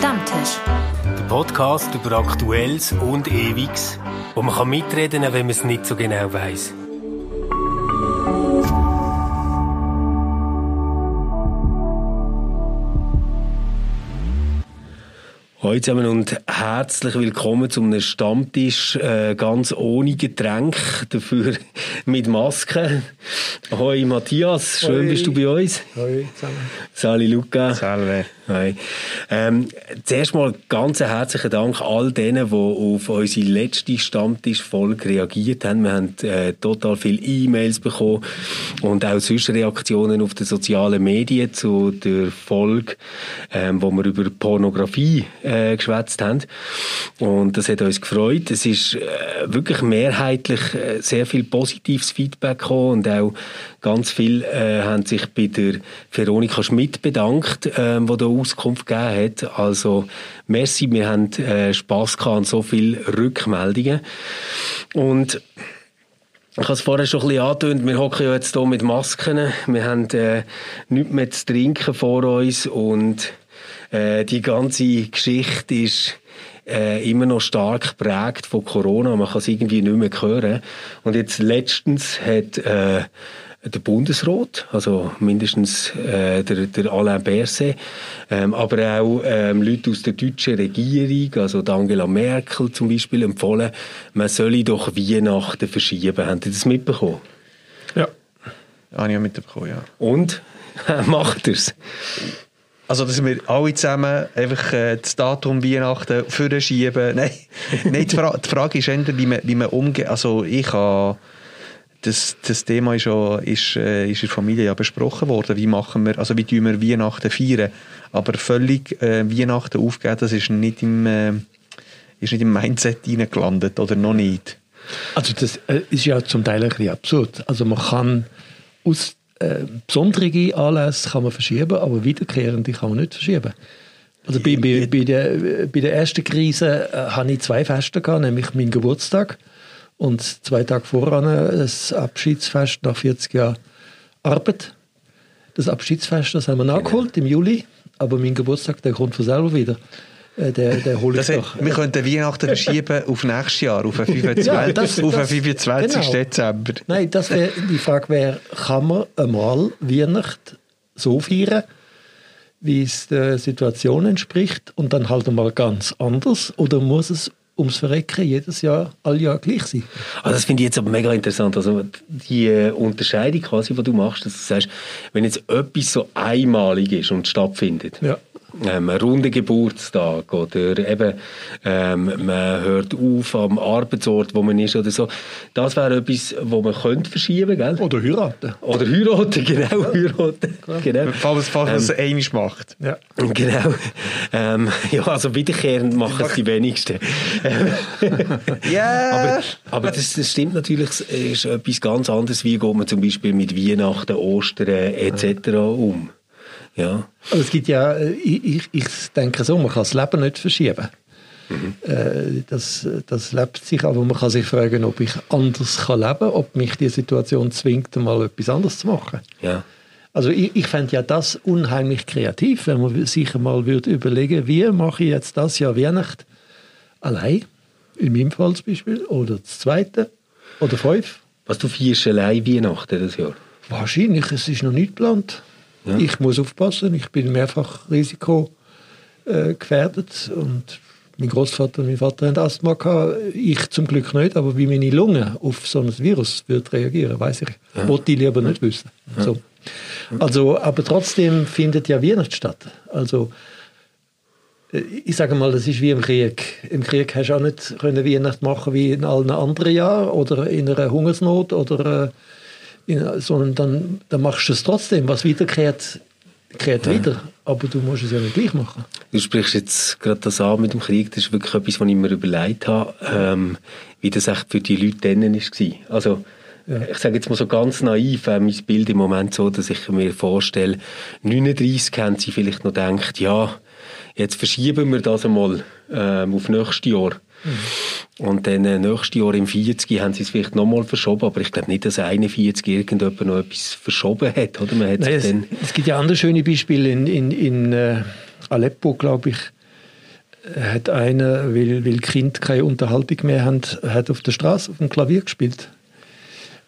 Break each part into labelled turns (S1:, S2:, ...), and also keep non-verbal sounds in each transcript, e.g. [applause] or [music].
S1: Stammtisch.
S2: Der Podcast über Aktuelles und Ewiges, wo man kann mitreden kann, wenn man es nicht so genau weiß. Hallo zusammen und herzlich willkommen zu einem Stammtisch äh, ganz ohne Getränk, dafür [laughs] mit Maske. Hoi Matthias, schön
S3: Hoi.
S2: bist du bei uns.
S3: Hallo zusammen.
S2: Sali Luca.
S3: Salve.
S2: Hi. Ähm, zuerst mal ganz herzlichen Dank all denen, die auf unsere letzte Stammtischfolge reagiert haben. Wir haben äh, total viele E-Mails bekommen und auch sonst Reaktionen auf den sozialen Medien zu der Folge, ähm, wo wir über Pornografie äh, geschwätzt haben. Und das hat uns gefreut. Es ist äh, wirklich mehrheitlich äh, sehr viel positives Feedback gekommen und auch ganz viel äh, haben sich bei der Veronika Schmidt bedankt, ähm, die da Auskunft gegeben hat. Also merci, wir haben äh, Spass gehabt an so viele Rückmeldungen. Und ich habe es vorher schon ein bisschen angetönt, wir hocken ja jetzt hier mit Masken, wir haben äh, nichts mehr zu trinken vor uns und äh, die ganze Geschichte ist äh, immer noch stark geprägt von Corona, man kann es irgendwie nicht mehr hören. Und jetzt letztens hat äh, der Bundesrat, also mindestens äh, der, der Alain Berset, ähm, aber auch ähm, Leute aus der deutschen Regierung, also die Angela Merkel zum Beispiel, empfohlen, man solle doch Weihnachten verschieben. Haben Sie das mitbekommen?
S3: Ja. Habe ich ja mitbekommen, ja.
S2: Und? [laughs] Macht er's?
S3: Also, dass wir alle zusammen einfach äh, das Datum Weihnachten vorschieben. [laughs] Nein, Nein die, Fra die Frage ist eher, wie man, wie man umgeht. Also, ich habe... Das, das Thema ist, ja, ist, äh, ist in der Familie ja besprochen worden. Wie machen wir, also wie tun wir Weihnachten feiern? Aber völlig äh, Weihnachten aufgeben, das ist nicht im, äh, ist nicht im Mindset reingelandet oder noch nicht.
S4: Also das äh, ist ja zum Teil ein bisschen absurd. Also man kann aus äh, besondere Anlässe kann man verschieben, aber wiederkehrende kann man nicht verschieben. Also bei, bei, bei, der, bei der ersten Krise äh, hatte ich zwei Feste, gehabt, nämlich meinen Geburtstag und zwei Tage voran das Abschiedsfest nach 40 Jahren Arbeit. Das Abschiedsfest, das haben wir nachgeholt im Juli, aber mein Geburtstag, der kommt von selber wieder. Äh, Der, der hole ich
S3: Das
S4: doch.
S3: hat, wir könnten Weihnachten verschieben [laughs] auf nächstes Jahr, auf den 25.
S4: Ja, das-
S3: auf den
S4: das-
S3: 25.
S4: genau.
S3: Dezember.
S4: Nein, das wär, die Frage wäre, kann man einmal Weihnachten so feiern, wie es der Situation entspricht und dann halt einmal ganz anders? Oder muss es ums Verrecken jedes Jahr, all Jahr gleich sein?
S2: Also das finde ich jetzt aber mega interessant. Also die äh, Unterscheidung quasi, die du machst, dass du sagst, wenn jetzt etwas so einmalig ist und stattfindet,
S4: Ja.
S2: Ähm, ein runder Geburtstag oder eben ähm, man hört auf am Arbeitsort, wo man ist oder so, das wäre etwas, wo man könnte verschieben, gell?
S4: Oder heiraten.
S2: Oder heiraten, [laughs] genau, heiraten. Genau.
S3: Falls, falls man es einmal macht.
S4: Ja.
S2: Genau. Ähm, ja, also wiederkehrend machen es die wenigsten. [laughs]
S3: Ja!
S2: Aber, aber das, das stimmt natürlich, es ist etwas ganz anderes, wie geht man zum Beispiel mit Weihnachten, Ostern etc. um. Ja.
S4: Aber es gibt ja, äh, ich, ich, denke so, man kann das Leben nicht verschieben. Äh, Das, das lebt sich, aber man kann sich fragen, ob ich anders kann leben kann, ob mich die Situation zwingt, mal etwas anderes zu machen.
S2: Ja.
S4: Also ich, ich fände ja das unheimlich kreativ, wenn man sich mal würde überlegen, wie mache ich jetzt das Jahr Weihnachten allein, in meinem Fall zum Beispiel, oder das zweite, oder fünf.
S2: Was du feierst allein Weihnachten das Jahr?
S4: Wahrscheinlich, es ist noch nicht geplant.
S2: Ja.
S4: Ich muss aufpassen, ich bin mehrfach risikogefährdet äh, gefährdet und mein Großvater und mein Vater haben Asthma gehabt, ich zum Glück nicht, aber wie meine Lunge auf so ein Virus wird reagieren, weiß ich. Ja. Wollte ich lieber nicht wissen. So. Also, aber trotzdem findet ja Weihnachten statt. Also äh, ich sage mal, das ist wie im Krieg. Im Krieg hast du auch nicht können Weihnachten machen wie in allen anderen Jahren oder in einer Hungersnot oder äh, sondern dann, dann machst du es trotzdem. Was wiederkehrt, kehrt wieder. Aber du musst es ja nicht gleich machen.
S2: Du sprichst jetzt gerade das an mit dem Krieg, das ist wirklich etwas, was ich mir überlegt habe, ähm, wie das echt für die Leute dann war. Also, ich sage jetzt mal so ganz naiv, äh, mein Bild im Moment so, dass ich mir vorstelle, 39 haben sie vielleicht noch gedacht, ja, jetzt verschieben wir das einmal ähm, auf nächstes Jahr. Und dann äh, nächstes Jahr im 40 haben sie es vielleicht nochmal verschoben, aber ich glaube nicht, dass 41 irgendjemand noch etwas verschoben hat. Oder? Man hat
S4: Nein, es,
S2: dann,
S4: es gibt ja andere schöne Beispiele. In, in, in äh, Aleppo, glaube ich, hat einer, weil, weil Kind keine Unterhaltung mehr haben, hat auf der Straße auf dem Klavier gespielt.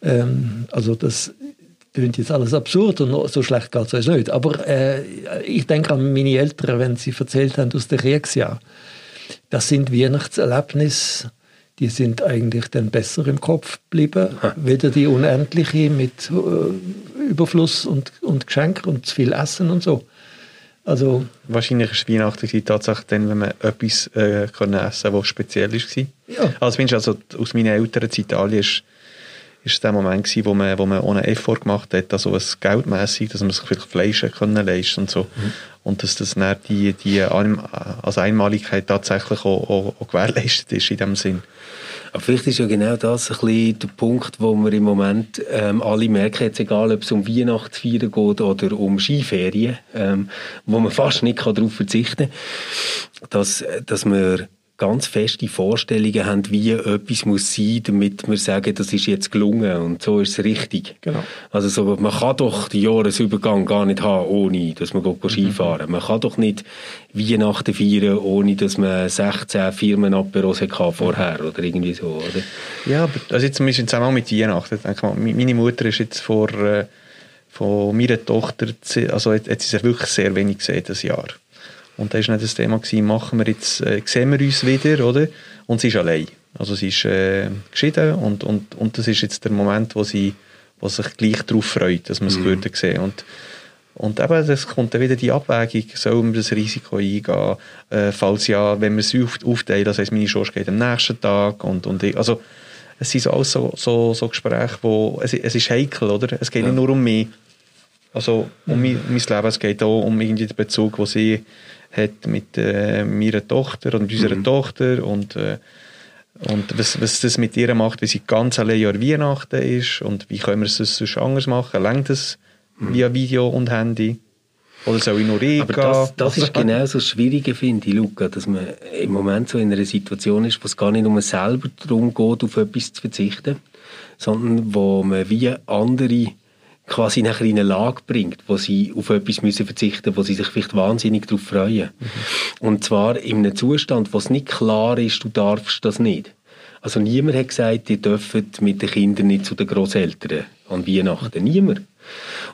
S4: Ähm, also das klingt jetzt alles absurd und so schlecht geht es nicht. Aber äh, ich denke an meine Eltern, wenn sie erzählt haben aus dem Kriegsjahr. Das sind Weihnachtserlebnisse, die sind eigentlich dann besser im Kopf geblieben, weder die unendliche mit äh, Überfluss und, und Geschenk und zu viel Essen und so. Also,
S3: Wahrscheinlich ist Weihnachten tatsächlich dann, wenn man etwas äh, können essen was speziell war. Ja. Also, also aus meinen Eltern in Italien ist ist es der Moment gewesen, wo man, wo man ohne Effort gemacht hat, also es geldmässig, dass man sich vielleicht Fleisch können leisten und so. Mhm. Und dass das dann die, die also Einmaligkeit tatsächlich auch, auch, auch gewährleistet ist in dem Sinn.
S2: Aber vielleicht ist ja genau das ein bisschen der Punkt, wo wir im Moment ähm, alle merken, jetzt egal ob es um Weihnachtsfeiern geht oder um Skiferien, ähm, wo man fast nicht darauf verzichten kann, dass, dass wir ganz feste Vorstellungen haben, wie etwas muss sein, damit wir sagen, das ist jetzt gelungen und so ist es richtig. Genau. Also so, man kann doch den Jahresübergang gar nicht haben, ohne dass man geht Skifahren. Mhm. Man kann doch nicht Weihnachten feiern, ohne dass man 16 Firmen Aperos vorher oder irgendwie so, oder?
S3: Ja, aber also jetzt zum Beispiel zusammen mit Weihnachten, mal, meine Mutter ist jetzt vor äh, von meiner Tochter, also hat, hat sie sich wirklich sehr wenig gesehen das Jahr. Und da war nicht das Thema, gewesen, machen wir jetzt, äh, sehen wir uns wieder, oder? Und sie ist allein. Also sie ist äh, geschieden und, und, und das ist jetzt der Moment, wo sie wo sich gleich darauf freut, dass man es mhm. sehen und und eben, das kommt dann wieder die Abwägung, soll man das Risiko eingehen, äh, falls ja, wenn man es auf, aufteilt, das heisst, meine Chance geht am nächsten Tag und, und ich, also es sind alles so, so, so Gespräche, wo, es, es ist heikel, oder? Es geht ja. nicht nur um mich, also um mein, mein Leben, es geht auch um irgendwie den Bezug, den sie hat mit äh, meiner Tochter und unserer mhm. Tochter und, äh, und was, was das mit ihr macht, wie sie ganz allein Jahr Weihnachten ist und wie können wir es sonst anders machen? Längt das mhm. via Video und Handy? Oder soll ich nur
S2: reingehen? Aber das, das ist genau so das Schwierige, finde ich, Luca, dass man im Moment so in einer Situation ist, wo es gar nicht um selber darum geht, auf etwas zu verzichten, sondern wo man wie andere quasi nachher in eine Lage bringt, wo sie auf etwas müssen verzichten wo sie sich vielleicht wahnsinnig darauf freuen. Mhm. Und zwar in einem Zustand, wo es nicht klar ist, du darfst das nicht. Also niemand hat gesagt, ihr dürft mit den Kindern nicht zu den Großeltern an Weihnachten. Niemand.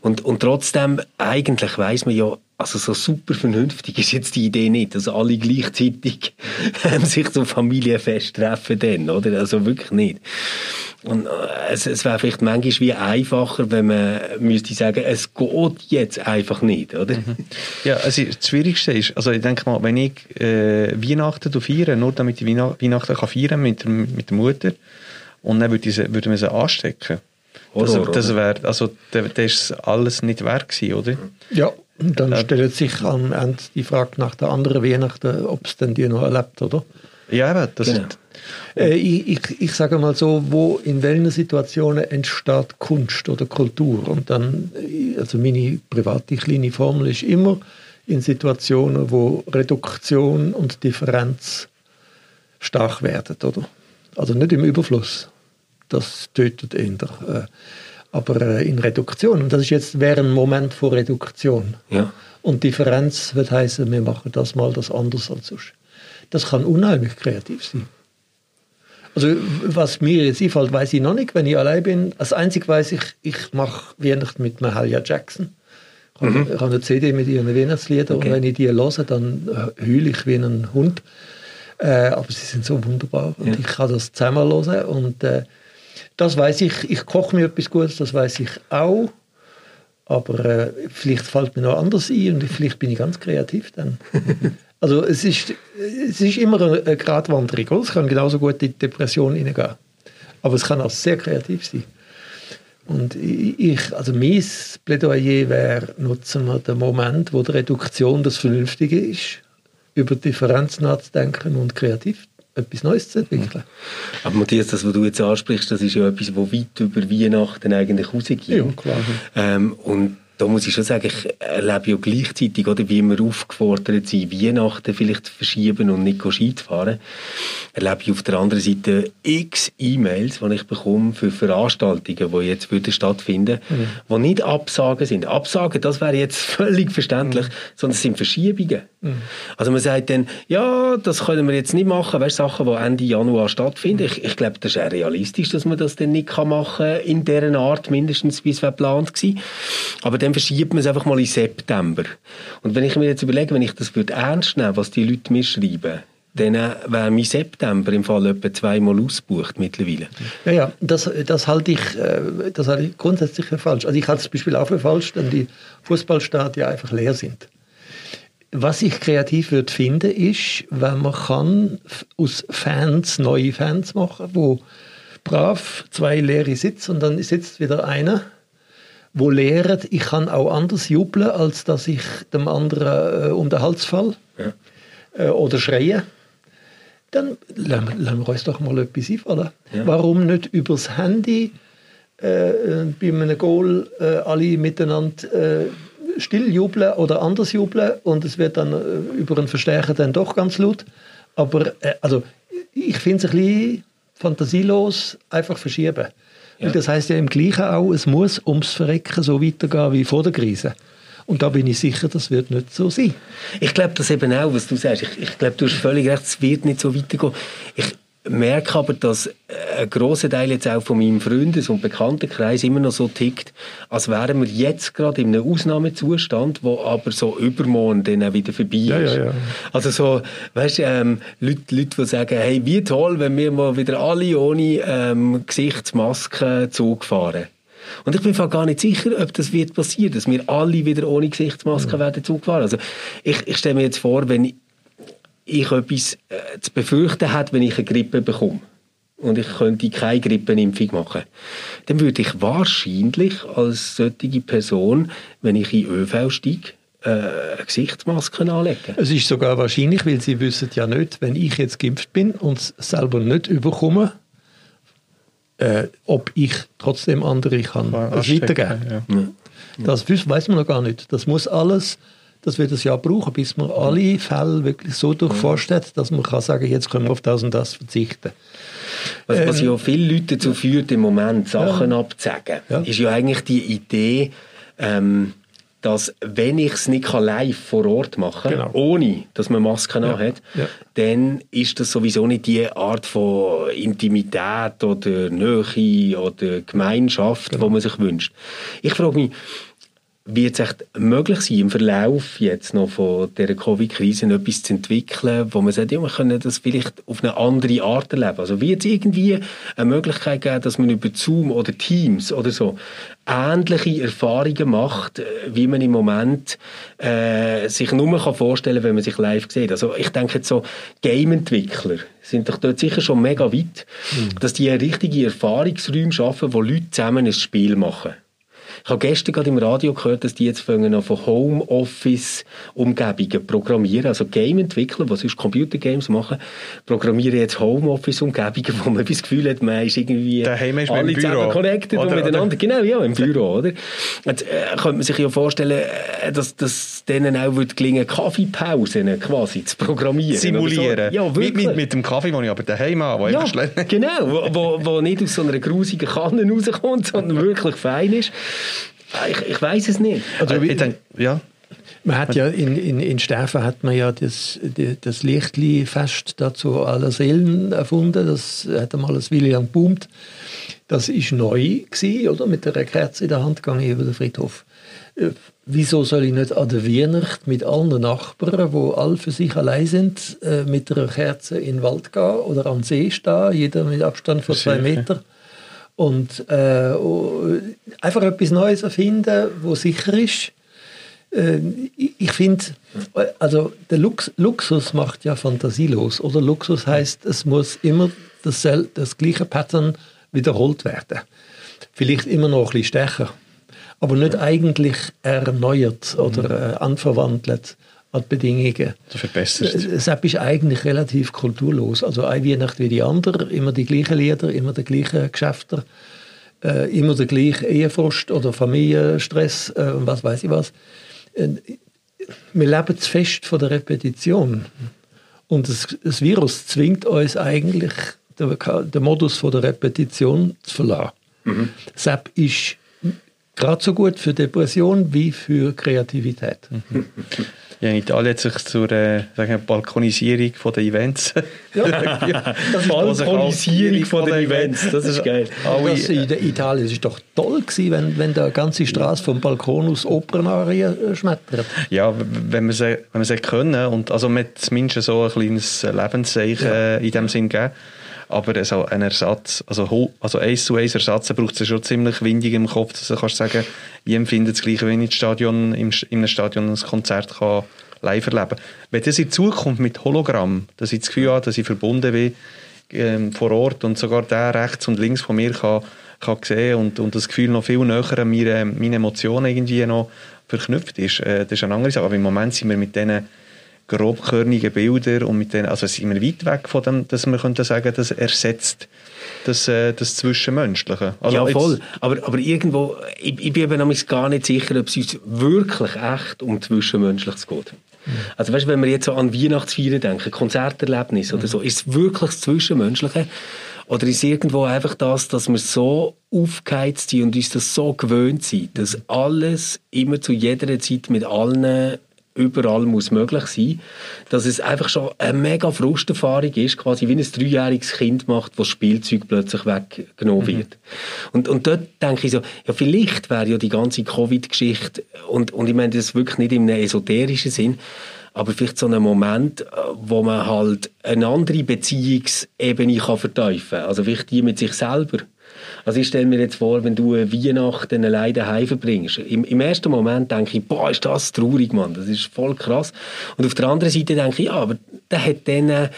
S2: Und, und trotzdem, eigentlich weiß man ja, also so super vernünftig ist jetzt die Idee nicht, dass alle gleichzeitig [laughs] sich zum Familienfest treffen dann, oder? Also wirklich nicht. Und äh, es, es wäre vielleicht manchmal wie einfacher, wenn man müsste sagen, es geht jetzt einfach nicht, oder? Mhm.
S3: Ja, also das Schwierigste ist, also ich denke mal, wenn ich äh, Weihnachten feiere, nur damit ich Weihnachten kann mit, der, mit der Mutter, und dann würde, ich, würde man sie anstecken. Horror, das, das wäre, also das ist alles nicht wert gewesen, oder?
S4: Ja, und dann äh, stellt sich am Ende die Frage nach der anderen Weihnachten, ob es denn die noch erlebt, oder?
S3: Ja, eben, das genau. ist,
S4: äh, ich, ich, ich, sage mal so, wo in welchen Situationen entsteht Kunst oder Kultur? Und dann, also meine private kleine Formel ist immer in Situationen, wo Reduktion und Differenz stark werden, oder? Also nicht im Überfluss. Das tötet eher. Äh, aber äh, in Reduktion. Und das ist jetzt wäre ein Moment von Reduktion. Ja. Und Differenz wird heißen, wir machen das mal das anders als sonst. Das kann unheimlich kreativ sein. Also was mir jetzt einfällt, weiß ich noch nicht, wenn ich allein bin. Als einzig weiß ich, ich mache Weihnachten mit Mahalia Jackson. Ich habe, mhm. eine CD mit ihren Weihnachtsliedern okay. und wenn ich die höre, dann heule ich wie ein Hund. Äh, aber sie sind so wunderbar und ja. ich kann das zusammen hören und äh, das weiß ich. Ich koche mir etwas Gutes, das weiß ich auch. Aber äh, vielleicht fällt mir noch anders ein und vielleicht bin ich ganz kreativ dann. [laughs] Also es ist, es ist immer eine Gratwanderung. Es kann genauso gut in die Depression hineingehen. Aber es kann auch sehr kreativ sein. Und ich, also mein Plädoyer wäre, nutzen wir den Moment, wo die Reduktion das Vernünftige ist, über Differenz nachzudenken und kreativ etwas Neues zu entwickeln.
S2: Aber Matthias, das, was du jetzt ansprichst, das ist ja etwas, was weit über Weihnachten eigentlich rausgeht. Ja, klar. Ähm, und da muss ich schon sagen, ich erlebe ja gleichzeitig, oder, wie wir aufgefordert sind, Weihnachten vielleicht verschieben und nicht Ski zu fahren, erlebe ich auf der anderen Seite x E-Mails, die ich bekomme für Veranstaltungen, die jetzt würden stattfinden, mhm. die nicht Absagen sind. Absagen, das wäre jetzt völlig verständlich, mhm. sondern es sind Verschiebungen. Mhm. Also man sagt dann, ja, das können wir jetzt nicht machen, weißt, Sachen, die Ende Januar stattfinden. Ich, ich glaube, das ist auch realistisch, dass man das dann nicht machen kann, in dieser Art, mindestens wie es geplant war. Aber dann verschiebt man es einfach mal in September. Und wenn ich mir jetzt überlege, wenn ich das würde ernst nehmen, was die Leute mir schreiben, dann äh, wäre mein September im Fall etwa zweimal ausgebucht mittlerweile.
S4: Ja, ja, das, das, halte ich, äh, das halte ich grundsätzlich für falsch. Also ich halte das Beispiel auch für falsch, wenn die Fußballstadien einfach leer sind. Was ich kreativ würde finden, ist, wenn man kann aus Fans neue Fans machen, wo brav zwei leere sitzen und dann sitzt wieder einer, wo lehrt, ich kann auch anders jubeln, als dass ich dem anderen äh, um den Hals fall ja. äh, oder schreie. Dann lassen wir uns doch mal etwas einfallen. Ja. Warum nicht übers Handy äh, äh bei einem Goal äh, alle miteinander äh, still jubeln oder anders jubeln und es wird dann äh, über einen Verstärker dann doch ganz laut. Aber äh, also, ich finde es ein bisschen fantasielos, einfach verschieben. Ja. Das heißt ja im Gleichen auch, es muss ums Verrecken so weitergehen wie vor der Krise. Und da bin ich sicher, das wird nicht so sein.
S2: Ich glaube das eben auch, was du sagst. Ich, ich glaube, du hast völlig recht, es wird nicht so weitergehen. Ich, merke aber, dass ein grosser Teil jetzt auch von meinem Freundes- und Bekanntenkreis immer noch so tickt, als wären wir jetzt gerade in einem Ausnahmezustand, wo aber so übermorgen dann auch wieder vorbei ist. Ja, ja, ja. Also so, weißt du, ähm, Leute, Leute, die sagen, hey, wie toll, wenn wir mal wieder alle ohne ähm, Gesichtsmaske Zug fahren. Und ich bin gar nicht sicher, ob das wird passieren, dass wir alle wieder ohne Gesichtsmaske mhm. werden Zug fahren. Also ich, ich stelle mir jetzt vor, wenn ich etwas äh, zu befürchten hätte, wenn ich eine Grippe bekomme und ich könnte keine Grippenimpfung machen, dann würde ich wahrscheinlich als solche Person, wenn ich in ÖV steige, äh, eine Gesichtsmaske anlegen.
S4: Es ist sogar wahrscheinlich, weil Sie wissen ja nicht, wenn ich jetzt geimpft bin und es selber nicht überkomme, äh, ob ich trotzdem andere kann weitergeben. Ja. Ja. Das weiß man noch gar nicht. Das muss alles dass wir das Jahr brauchen, bis man alle Fälle wirklich so durchforscht hat, dass man kann sagen, jetzt können wir auf das und das verzichten.
S2: Was, was ähm, ja viele Leute dazu führt, im Moment Sachen ja. abzusagen, ja. ist ja eigentlich die Idee, ähm, dass wenn ich es nicht live vor Ort machen kann, genau. ohne dass man Masken ja. hat, ja. dann ist das sowieso nicht die Art von Intimität oder Nähe oder Gemeinschaft, genau. die man sich wünscht. Ich frage mich, wird es echt möglich sein, im Verlauf jetzt noch von dieser Covid-Krise etwas zu entwickeln, wo man sagt, ja, wir können das vielleicht auf eine andere Art erleben? Also wird es irgendwie eine Möglichkeit geben, dass man über Zoom oder Teams oder so ähnliche Erfahrungen macht, wie man im Moment äh, sich nur kann vorstellen wenn man sich live sieht. Also ich denke jetzt so, Game-Entwickler sind doch dort sicher schon mega weit, mhm. dass die richtige Erfahrungsräume schaffen, wo Leute zusammen ein Spiel machen. Ich habe gestern gerade im Radio gehört, dass die jetzt fangen an von Homeoffice-Umgebungen programmieren. Also Game-Entwickler, die sonst Computergames machen, programmieren jetzt Homeoffice-Umgebungen, wo man das Gefühl hat, man ist irgendwie
S3: Daheim ist
S2: alle
S3: zusammen
S2: connected oder, und miteinander. Oder? Genau, ja, im Büro, oder? Jetzt äh, könnte man sich ja vorstellen, äh, dass, dass denen auch wird gelingen, Kaffeepausen quasi zu programmieren.
S3: Simulieren. So. Ja, wirklich. Mit, mit, mit, dem Kaffee, den ich aber daheim habe,
S2: ja, genau, wo, wo, wo nicht aus so einer grusigen Kanne rauskommt, sondern wirklich fein ist. Ah, ich, ich weiß es nicht.
S4: Also, ich denke, ja. Man hat ja in, in, in Sterfen hat man ja das, das Lichtli-Fest dazu aller Seelen erfunden. Das hat einmal das William boomt. Das ist neu gewesen, oder? Mit einer Kerze in der Hand gegangen über den Friedhof. Äh, wieso soll ich nicht an der Weihnacht mit allen Nachbarn, wo alle für sich allein sind, äh, mit einer Kerze in den Wald gehen oder am See stehen, jeder mit Abstand von zwei Metern? Und äh, einfach etwas Neues erfinden, wo sicher ist. Äh, ich finde, also der Lux Luxus macht ja fantasielos. Oder Luxus heißt, es muss immer das, das gleiche Pattern wiederholt werden. Vielleicht immer noch ein bisschen stärker, aber nicht eigentlich erneuert oder äh, anverwandelt an die Bedingungen.
S3: So verbessert.
S4: Das ist eigentlich relativ kulturlos. Also eine Weihnacht wie die andere, immer die gleichen Lieder, immer die gleichen Geschäfte. äh, immer der gleiche Ehefrust oder Familienstress äh, und was weiß ich was. Äh, wir leben zu fest von der Repetition. Und das, das Virus zwingt uns eigentlich, den, den Modus von der Repetition zu verlassen. Mhm. SAP ist gerade so gut für Depression wie für Kreativität.
S3: Mhm. [laughs] Ja, in Italien hat sich zur äh, sagen Balkonisierung von der Events. [laughs]
S2: ja, [laughs] Balkonisierung von den Events, das ist geil.
S4: Das in Italien ist doch toll gewesen, wenn, wenn der ganze Straße vom Balkon aus Opernarien äh, schmettert.
S3: Ja, wenn wir sie, wenn wir sie können und also mit zumindest so ein kleines Lebenszeichen ja. in dem Sinn geben. Aber so ein Ersatz, also, also eins zu eins Ersatz braucht es schon ziemlich windig im Kopf, dass du kannst sagen, ich empfinde das gleiche, wenn ich Stadion, im, in einem Stadion ein Konzert kann live erleben kann. Wenn das in Zukunft mit Hologramm, dass ich das Gefühl habe, dass ich verbunden bin ähm, vor Ort und sogar der rechts und links von mir kann, kann sehen und, und das Gefühl noch viel näher an meine, meine Emotionen irgendwie noch verknüpft ist, äh, das ist eine andere Sache. Aber im Moment sind wir mit diesen grobkörnigen Bilder und mit denen, also sind wir weit weg von dem, dass wir könnten sagen, das ersetzt das, äh, das Zwischenmenschliche.
S2: Also ja, voll. Aber, aber irgendwo, ich, ich bin eben gar nicht sicher, ob es uns wirklich echt um Zwischenmenschliches geht. Mhm. Also weißt, wenn wir jetzt so an Weihnachtsfeiern denken, Konzerterlebnis mhm. oder so, ist es wirklich das Zwischenmenschliche? Oder ist es irgendwo einfach das, dass wir so aufgeheizt sind und uns das so gewöhnt sind, dass alles immer zu jeder Zeit mit allen überall muss möglich sein, dass es einfach schon eine mega Frusterfahrung ist, quasi wie ein dreijähriges Kind macht, wo das Spielzeug plötzlich weggenommen mhm. wird. Mhm. Und, und dort denke ich so, ja vielleicht wäre ja die ganze Covid-Geschichte, und, und ich meine das wirklich nicht im esoterischen Sinn, aber vielleicht so ein Moment, wo man halt eine andere Beziehungsebene kann verteufeln kann. Also vielleicht die mit sich selber. Also ich stelle mir jetzt vor, wenn du Weihnachten alleine daheim verbringst. Im, Im, ersten Moment denke ich, boah, ist das traurig, Mann. Das ist voll krass. Und auf der anderen Seite denke ich, ja, aber der hat dann äh,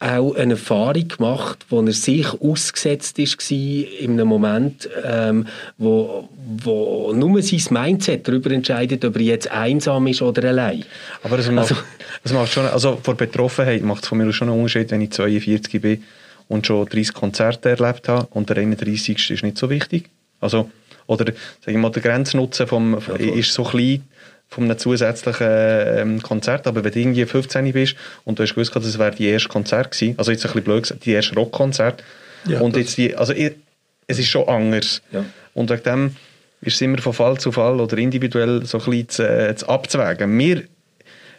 S2: auch eine Erfahrung gemacht, wo er sich ausgesetzt ist in einem Moment, ähm, wo, wo nur sein Mindset darüber entscheidet, ob er jetzt einsam ist oder allein.
S3: Aber es macht, also, es macht schon, also vor Betroffenheit macht es von mir schon einen Unterschied, wenn ich 42 bin und schon 30 Konzerte erlebt habe und der 31. ist nicht so wichtig. Also, oder sag ich mal, der Grenznutzen vom, ja, ist so klein von einem zusätzlichen ähm, Konzert, aber wenn du irgendwie 15 bist und du hast gewusst, das wäre die erste Konzert gewesen, also jetzt ein bisschen blöd gesagt, die erste Rockkonzert ja, und jetzt die, also ich, es ist schon anders ja. und wegen dem ist es immer von Fall zu Fall oder individuell so ein bisschen zu, äh, zu abzuwägen. Wir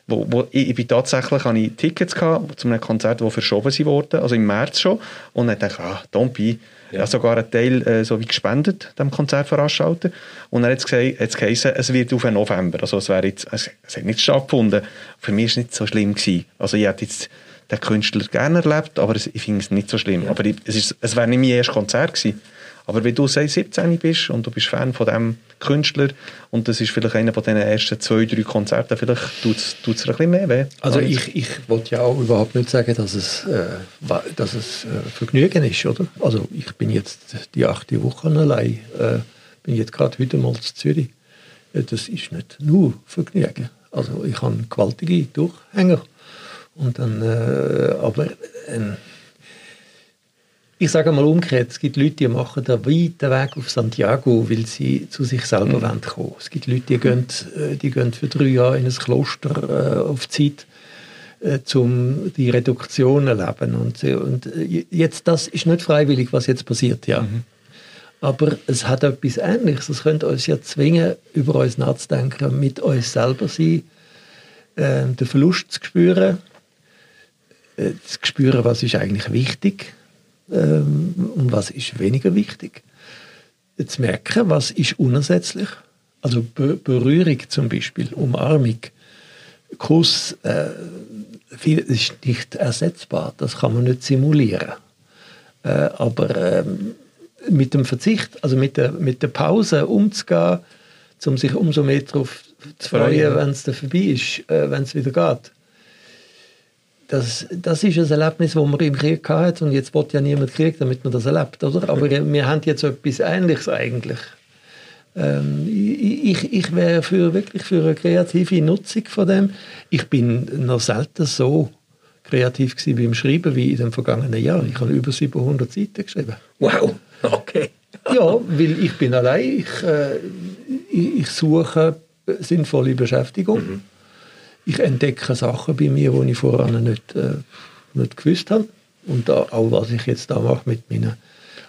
S3: wo, wo, ich, bin tatsächlich habe ich Tickets gehabt zu einem Konzert, das verschoben wurde, also im März schon. Und dann dachte ich, ah, don't be. Ja. Ich sogar einen Teil äh, so wie gespendet, dem Konzertveranstalter. Und dann hat es geheißen, es wird auf November. Also es, wäre jetzt, es, es hat nicht stattgefunden. Für mich war es nicht so schlimm. Gewesen. Also ich hätte jetzt den Künstler gerne erlebt, aber ich finde es nicht so schlimm. Ja. Aber ich, es, es wäre nicht mein erstes Konzert gewesen. Aber wenn du sei 17 bist und du bist Fan von dem Künstler und das ist vielleicht einer von den ersten zwei, drei Konzerten, vielleicht tut es ein bisschen mehr weh.
S4: Also ich, ich wollte ja auch überhaupt nicht sagen, dass es, äh, dass es äh, Vergnügen ist, oder? Also ich bin jetzt die achte Woche allein, äh, bin jetzt gerade heute mal zu Zürich. Äh, das ist nicht nur Vergnügen. Also ich habe gewaltige Durchhänger. Und dann, äh, aber ähm, ich sage mal umgekehrt, es gibt Leute, die machen den weiten Weg auf Santiago, weil sie zu sich selber mhm. wollen kommen. Es gibt Leute, die gehen, äh, die gehen für drei Jahre in ein Kloster äh, auf Zeit, äh, um die Reduktion zu erleben. Und, äh, und äh, jetzt, das ist nicht freiwillig, was jetzt passiert, ja. Mhm. Aber es hat etwas Ähnliches. Es könnte uns ja zwingen, über uns nachzudenken, mit uns selber sein, äh, den Verlust zu spüren, zu spüren, was ist eigentlich wichtig ist ähm, und was ist weniger wichtig. Zu merken, was ist unersetzlich. Also Be Berührung zum Beispiel, Umarmung, Kuss, äh, viel ist nicht ersetzbar, das kann man nicht simulieren. Äh, aber ähm, mit dem Verzicht, also mit der, mit der Pause umzugehen, um sich umso mehr darauf zu freuen, wenn es vorbei ist, äh, wenn es wieder geht das, das ist ein Erlebnis, das man im Krieg hatte und jetzt wird ja niemand Krieg, damit man das erlebt, oder? Aber wir haben jetzt etwas Ähnliches eigentlich. Ähm, ich, ich wäre für, wirklich für eine kreative Nutzung von dem. Ich bin noch selten so kreativ gewesen beim Schreiben wie in den vergangenen Jahren. Ich habe über 700 Seiten geschrieben.
S2: Wow, okay.
S4: Ja, weil ich bin allein. Ich, äh, ich, ich suche sinnvolle Beschäftigung. Mhm. Ich entdecke Sachen bei mir, die ich vorher nicht, äh, nicht gewusst habe. Und auch was ich jetzt da mache mit meinen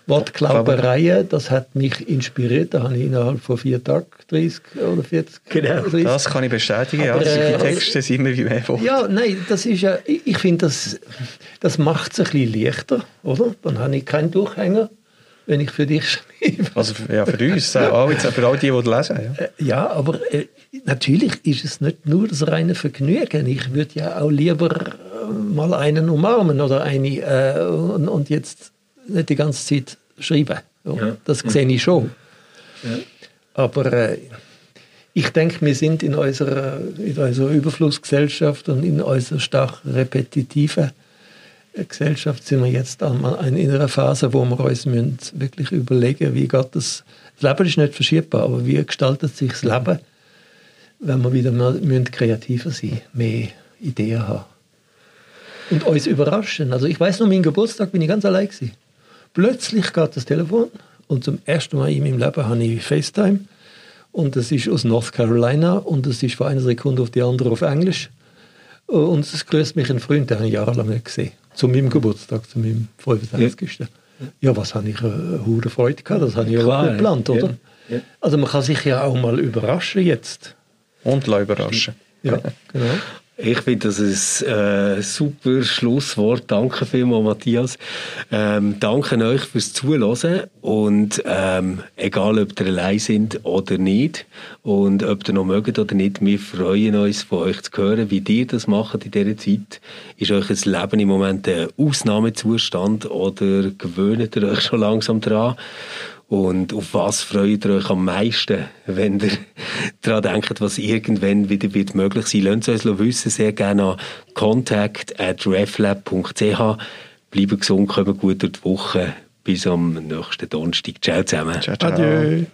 S4: Wortglaubereien, das hat mich inspiriert. Da habe ich innerhalb von vier Tagen 30 oder 40.
S3: Genau, 30. das kann ich bestätigen. Aber, ja, die äh, Texte sind immer wie mehr
S4: Worte. Ja, nein, das ist ja, ich finde, das, das macht es ein bisschen leichter, oder? Dann habe ich keinen Durchhänger wenn ich für dich schreibe.
S3: Also ja, für uns, äh, [laughs] auch für all die, die lesen.
S4: Ja, äh, ja aber äh, natürlich ist es nicht nur das reine Vergnügen. Ich würde ja auch lieber äh, mal einen umarmen oder eine äh, und, und, jetzt nicht die ganze Zeit schreiben. Ja. Das sehe ich schon. Ja. Aber äh, ich denke, wir sind in unserer, in unserer Überflussgesellschaft und in unserer stark repetitiven Gesellschaft sind wir jetzt in einer Phase, wo wir uns wirklich überlegen wie geht das, das Leben ist nicht verschiebbar, aber wie gestaltet sich das Leben, wenn wir wieder mal kreativer sein mehr Ideen haben. Und uns überraschen. Also ich weiß noch, mein Geburtstag bin ich ganz allein gewesen. Plötzlich geht das Telefon und zum ersten Mal in meinem Leben habe ich FaceTime und das ist aus North Carolina und das ist von einer Sekunde auf die andere auf Englisch und es grüßt mich ein Freund, den habe ich jahrelang nicht gesehen zu meinem Geburtstag, zu meinem 65. Ja, ja was habe ich eine hohe Freude gehabt, das habe ich ja Klar, nicht geplant, oder? Ja. Ja. Also man kann sich ja auch mal überraschen jetzt.
S3: Und überraschen.
S4: Ja, [laughs] genau.
S2: Ich finde das ein äh, super Schlusswort. Danke vielmals, Matthias. Ähm, danke euch fürs Zuhören und ähm, egal, ob ihr allein sind oder nicht und ob ihr noch mögt oder nicht, wir freuen uns, von euch zu hören, wie ihr das macht in dieser Zeit. Ist euch ein Leben im Moment ein Ausnahmezustand oder gewöhnt ihr euch schon langsam dran? Und auf was freut ihr euch am meisten, wenn ihr [laughs] daran denkt, was irgendwann wieder wird möglich sein wird? Lasst uns wissen, sehr gerne an contact at reflab.ch. Bleiben gesund, kommen gut durch die Woche. Bis am nächsten Donnerstag. Ciao zusammen. Ciao, ciao.
S4: Adieu.